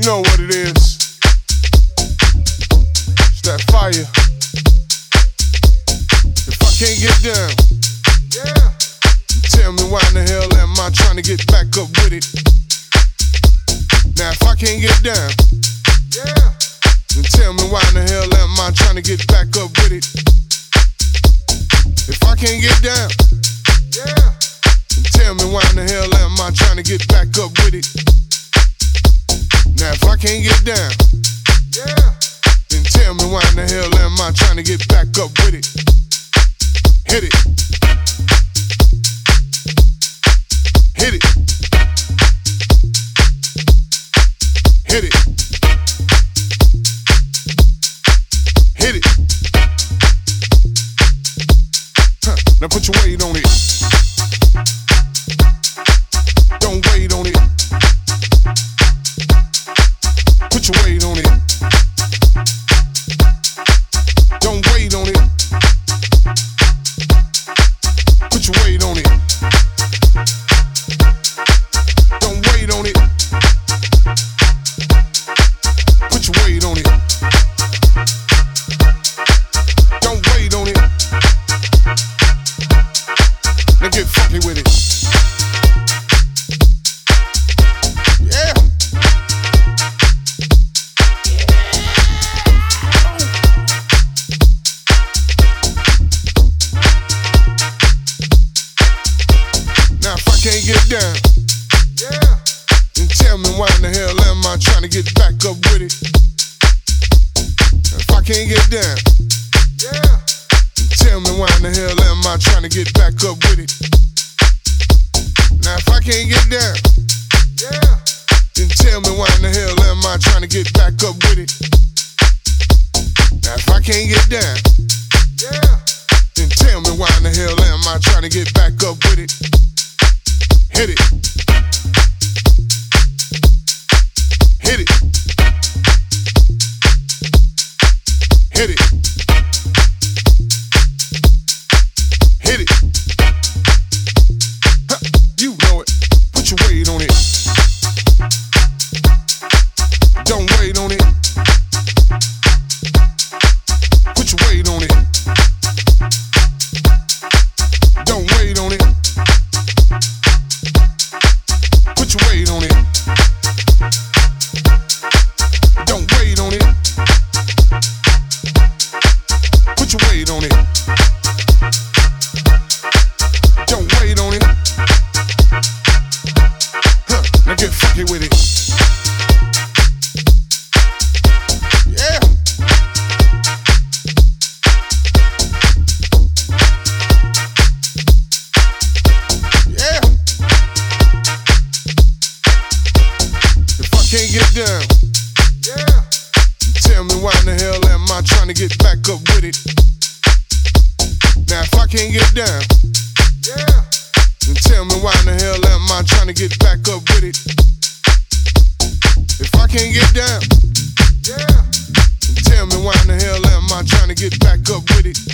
You know what it is. It's that fire. If I can't get down, yeah. Tell me why in the hell am I trying to get back up with it? Now if I can't get down, yeah. Then tell me why in the hell am I trying to get back up with it? If I can't get down, yeah. Then tell me why in the hell am I trying to get back up with it? Now if I can't get down, yeah. then tell me why in the hell am I trying to get back up with it? Hit it. Hit it. Hit it. Hit it. Huh. Now put your weight on it. Now get funky with it. Yeah. Now if I can't get down get back up with it?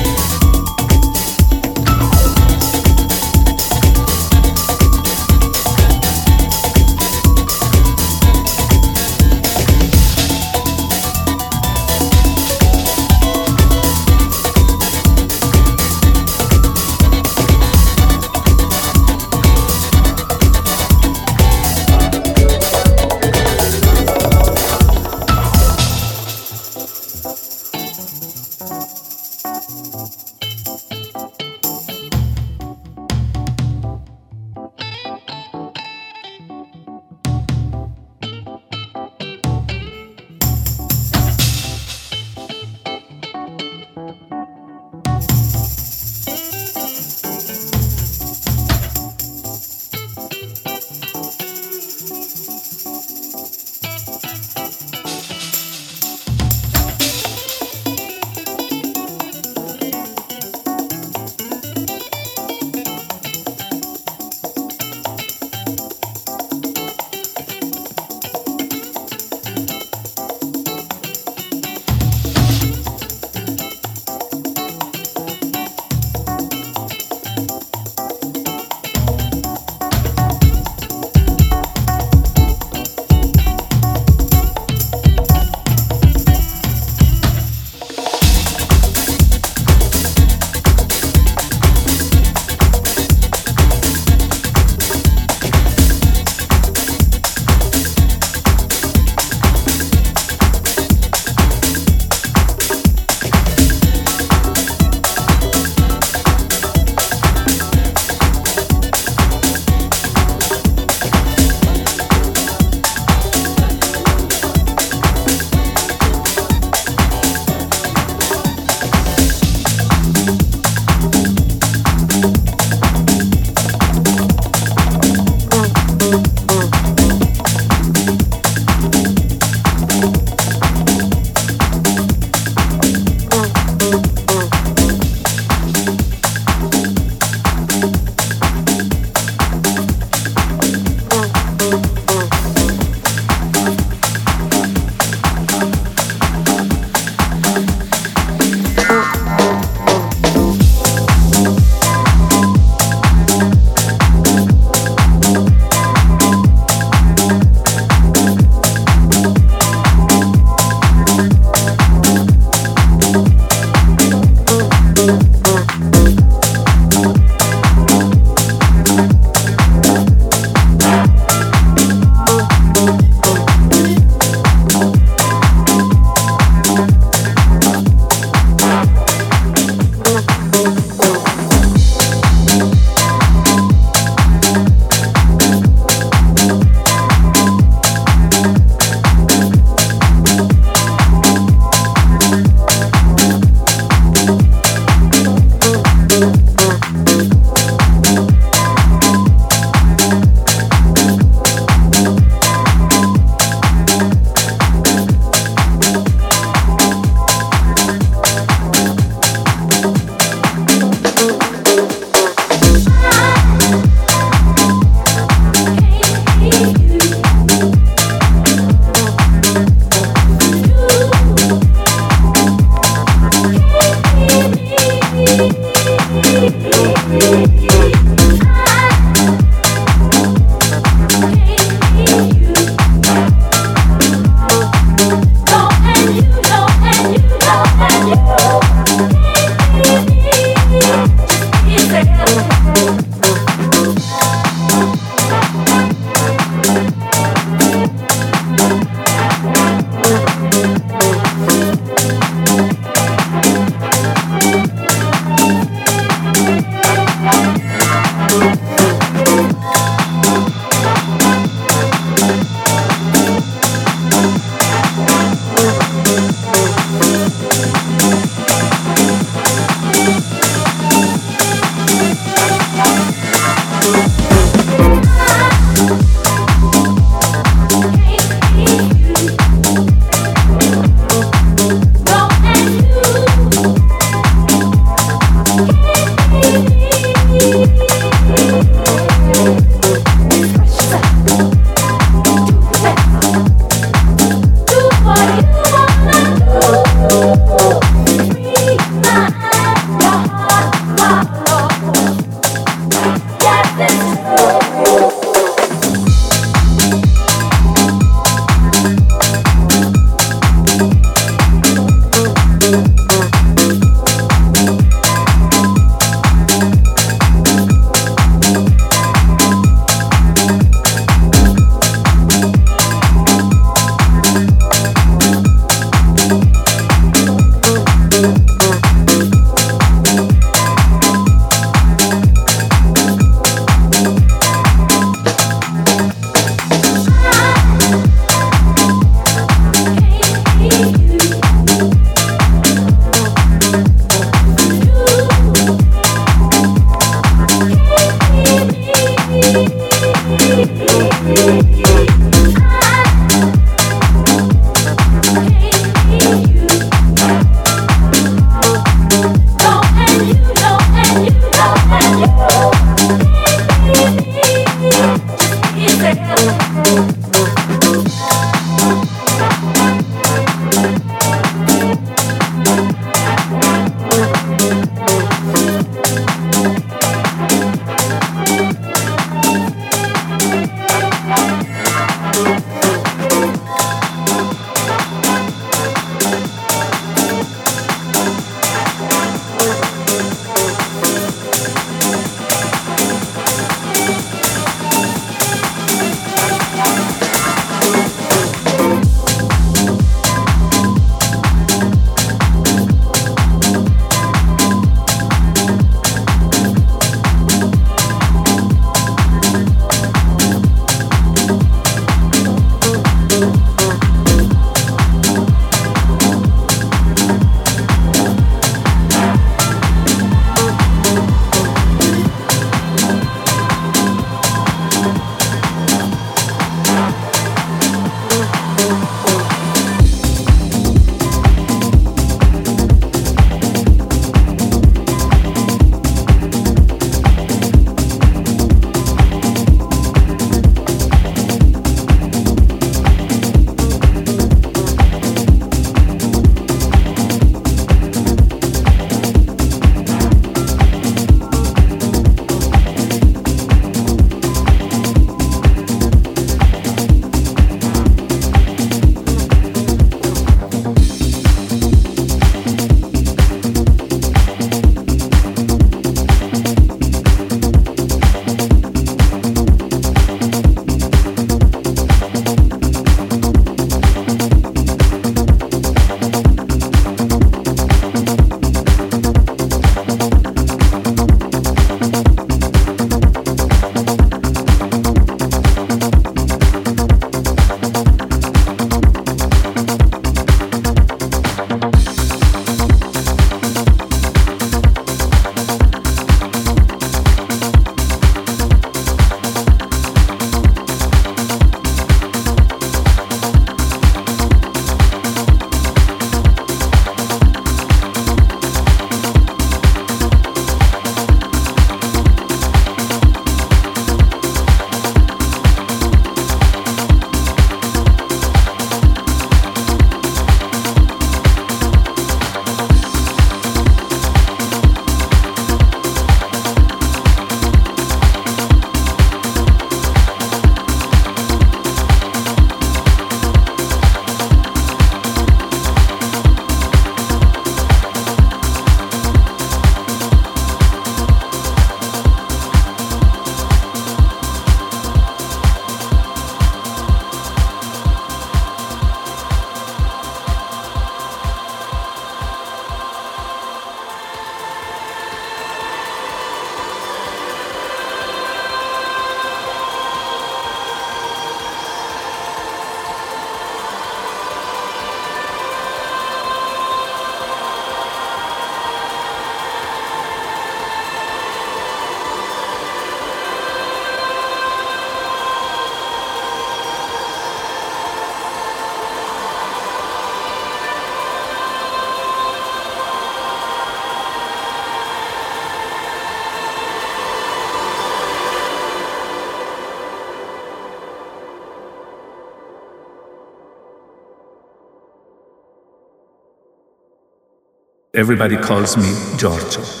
Everybody calls me Giorgio.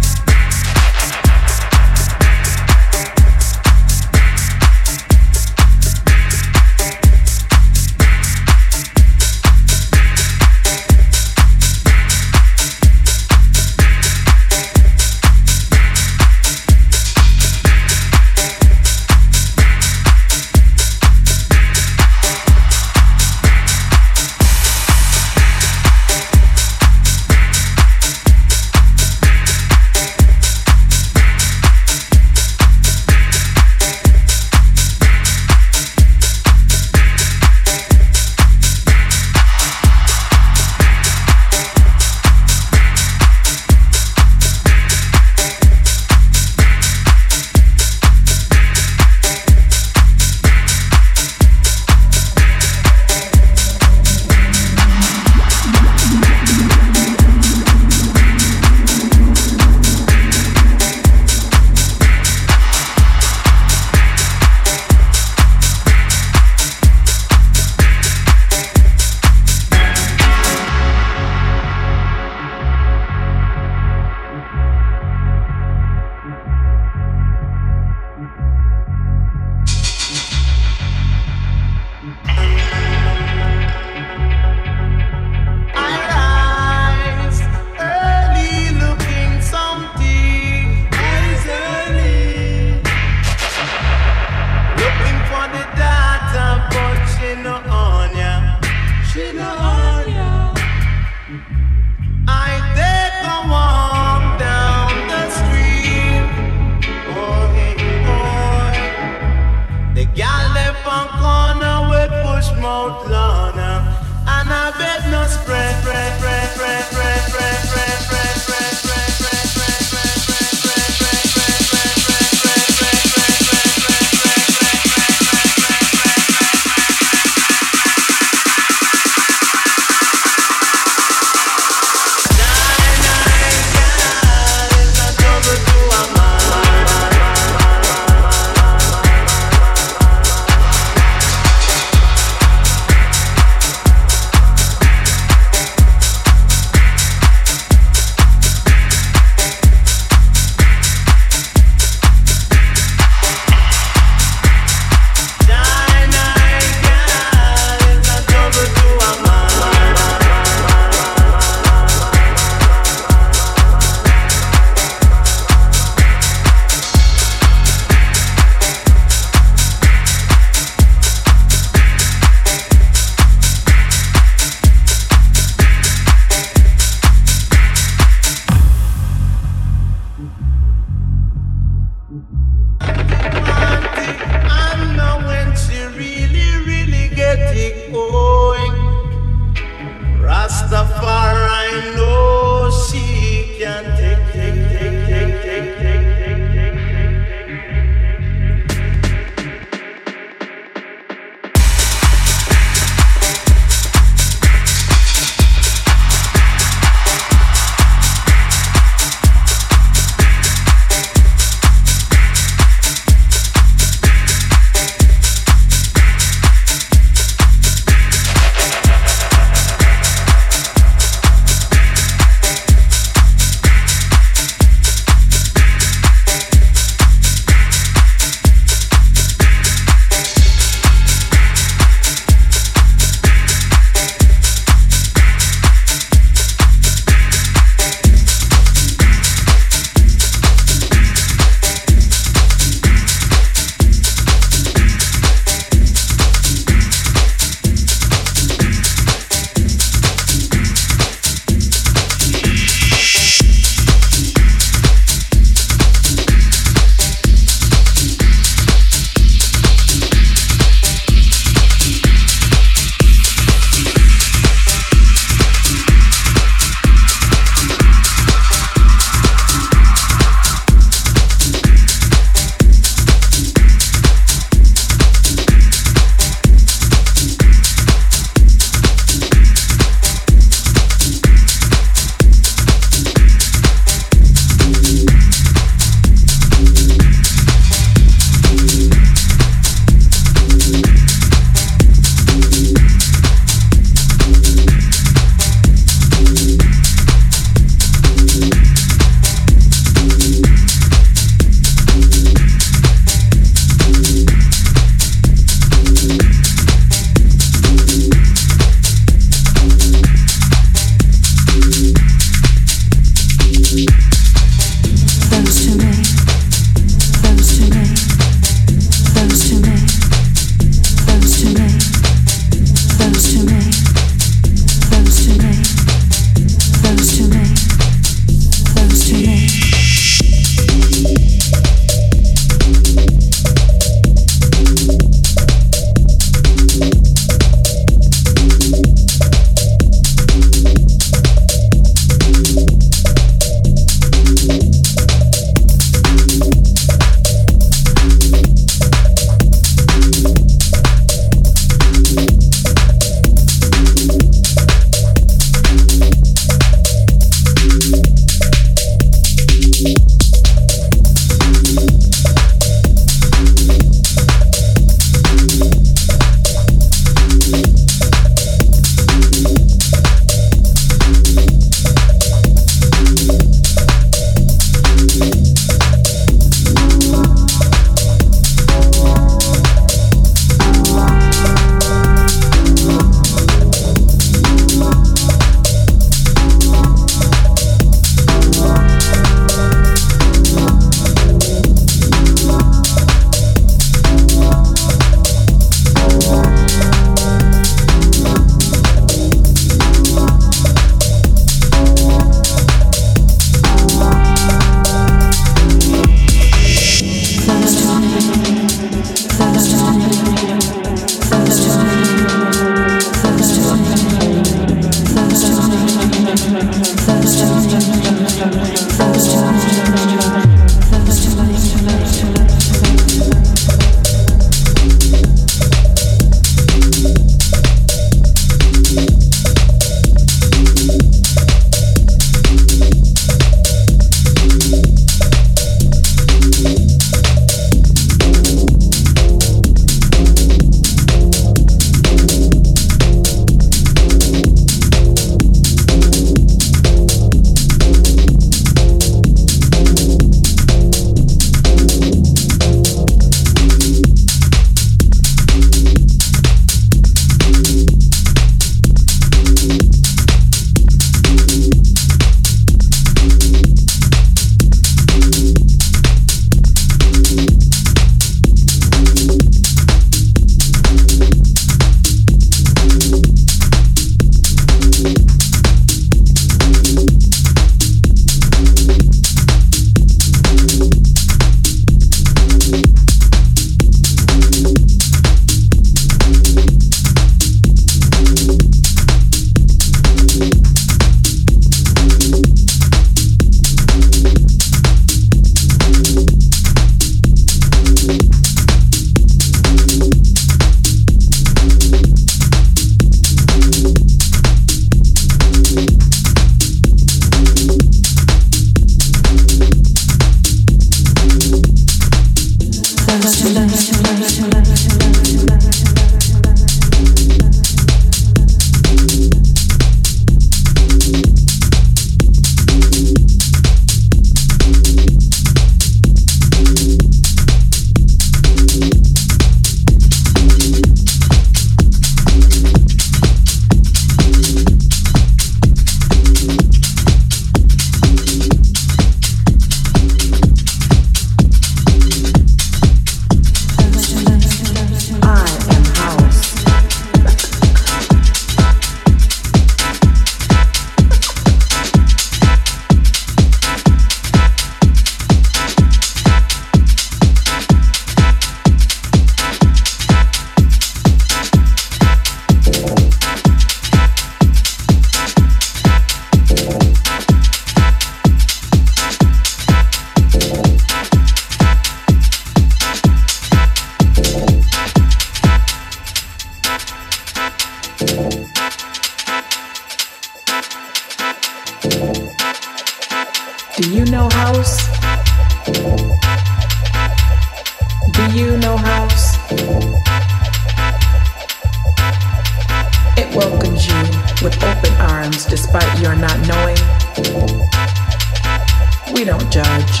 We don't judge.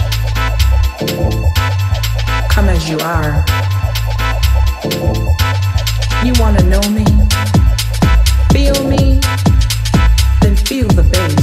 Come as you are. You want to know me? Feel me? Then feel the bass.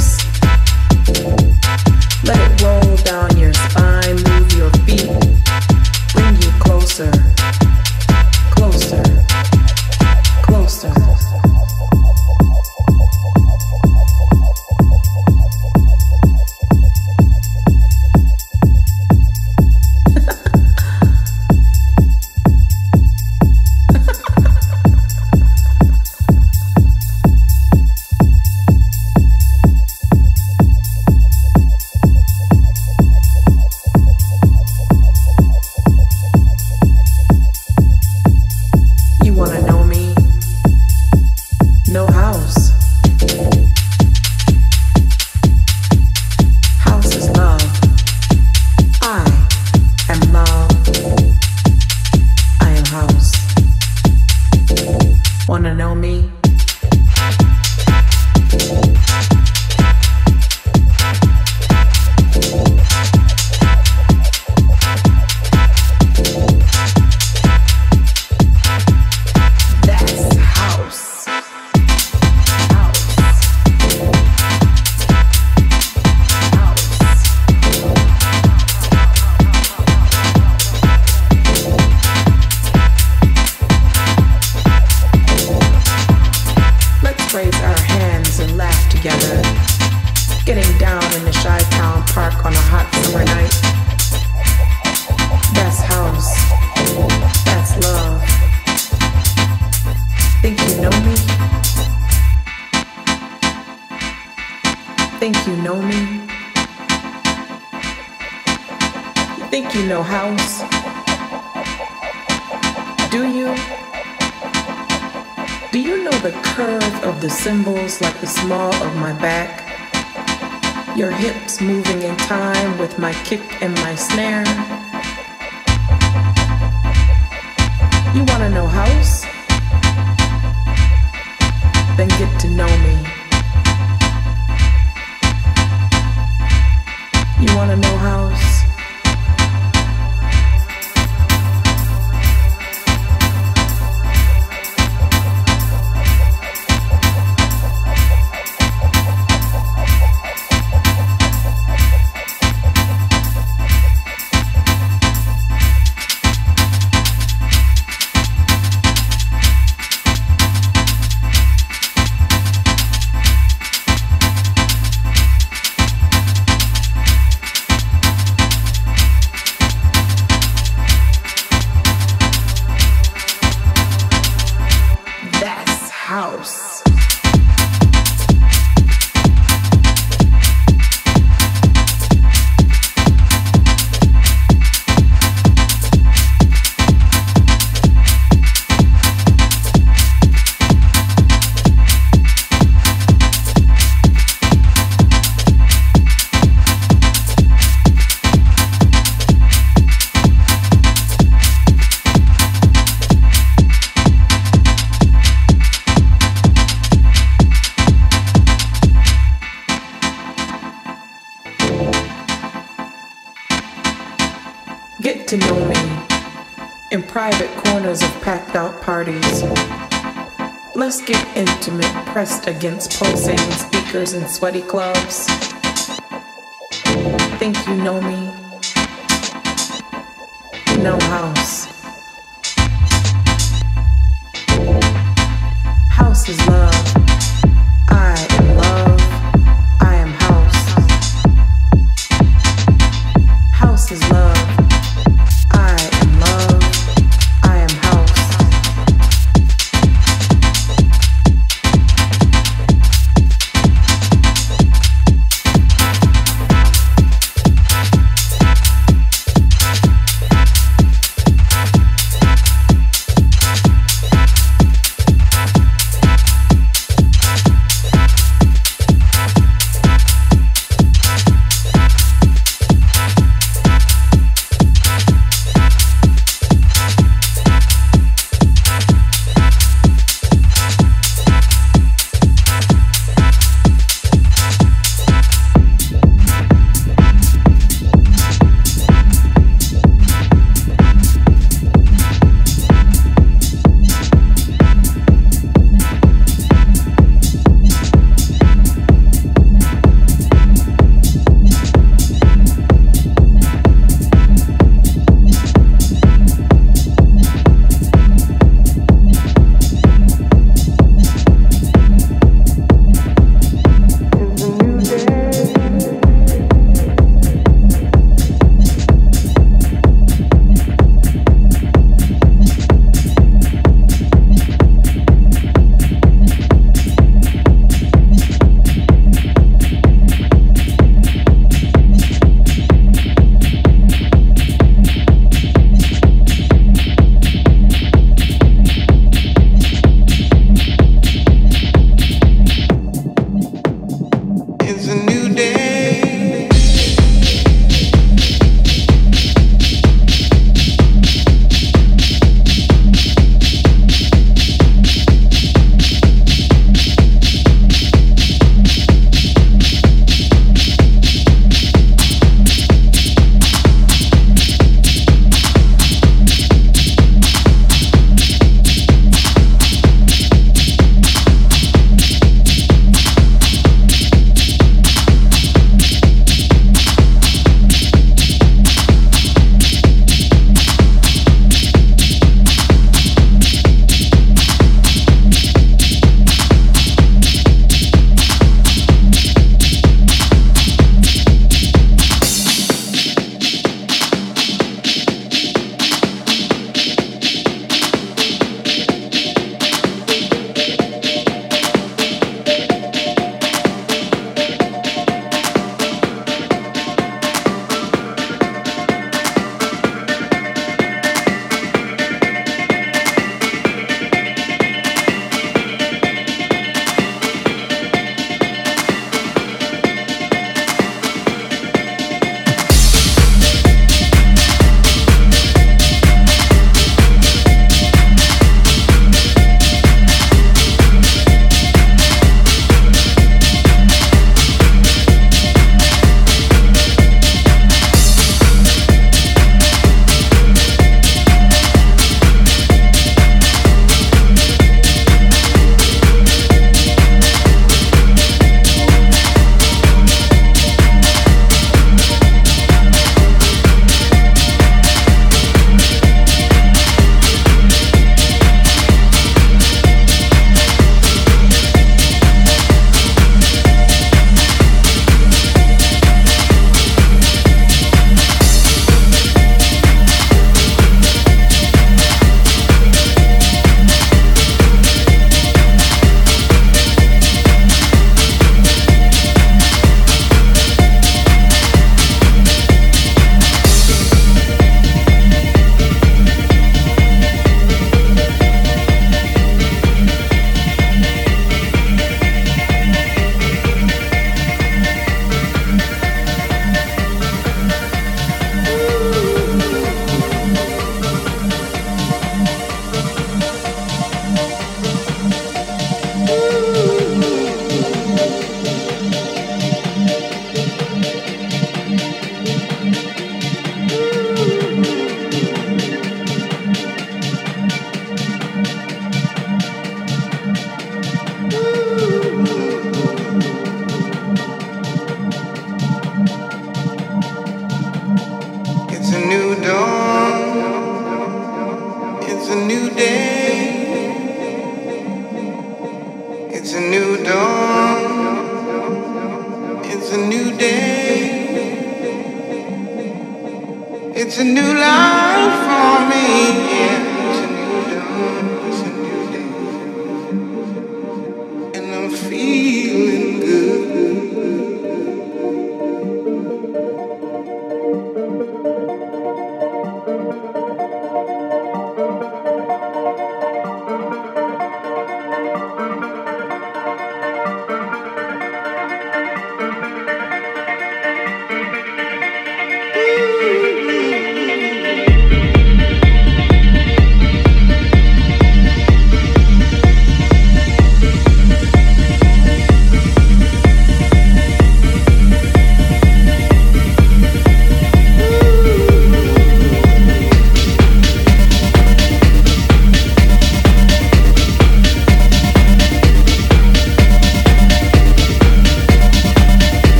curve of the cymbals like the small of my back. Your hips moving in time with my kick and my snare. You wanna know house? Then get to know me. You wanna know house? against pulsating speakers and sweaty clubs. Think you know me? No house.